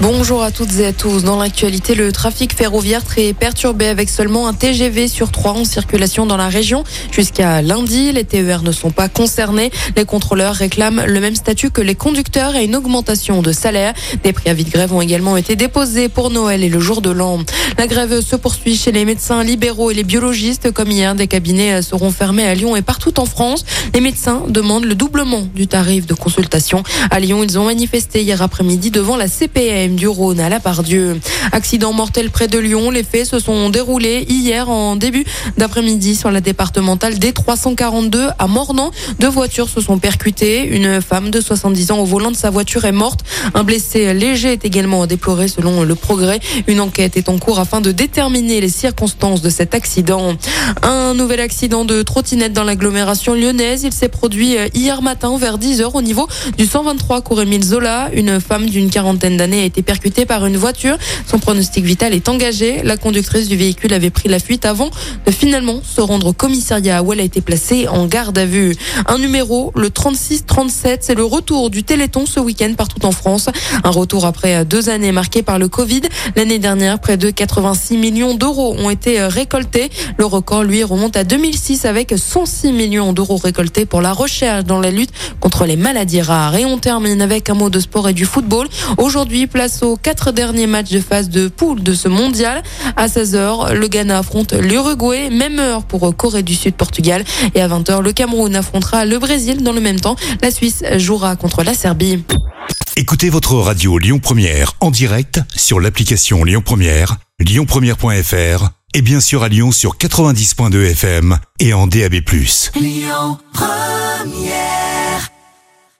Bonjour à toutes et à tous. Dans l'actualité, le trafic ferroviaire très perturbé avec seulement un TGV sur trois en circulation dans la région. Jusqu'à lundi, les TER ne sont pas concernés. Les contrôleurs réclament le même statut que les conducteurs et une augmentation de salaire. Des préavis de grève ont également été déposés pour Noël et le jour de l'an. La grève se poursuit chez les médecins libéraux et les biologistes. Comme hier, des cabinets seront fermés à Lyon et partout en France. Les médecins demandent le doublement du tarif de consultation. À Lyon, ils ont manifesté hier après-midi devant la Du Rhône à la Pardieu. Accident mortel près de Lyon. Les faits se sont déroulés hier en début d'après-midi sur la départementale D342 à Mornan. Deux voitures se sont percutées. Une femme de 70 ans au volant de sa voiture est morte. Un blessé léger est également déploré selon le progrès. Une enquête est en cours afin de déterminer les circonstances de cet accident. Un nouvel accident de trottinette dans l'agglomération lyonnaise. Il s'est produit hier matin vers 10h au niveau du 123 cours Émile Zola. Une femme d'une quarantaine d'années a été par une voiture. Son pronostic vital est engagé. La conductrice du véhicule avait pris la fuite avant de finalement se rendre au commissariat où elle a été placée en garde à vue. Un numéro, le 36-37, c'est le retour du Téléthon ce week-end partout en France. Un retour après deux années marquées par le Covid. L'année dernière, près de 86 millions d'euros ont été récoltés. Le record, lui, remonte à 2006 avec 106 millions d'euros récoltés pour la recherche dans la lutte contre les maladies rares. Et on termine avec un mot de sport et du football. Aujourd'hui, place aux quatre derniers matchs de phase de poule de ce mondial. À 16h, le Ghana affronte l'Uruguay, même heure pour Corée du Sud, Portugal. Et à 20h, le Cameroun affrontera le Brésil. Dans le même temps, la Suisse jouera contre la Serbie. Écoutez votre radio Lyon Première en direct sur l'application Lyon Première, lyonpremière.fr et bien sûr à Lyon sur 90.2 FM et en DAB+. Lyon Première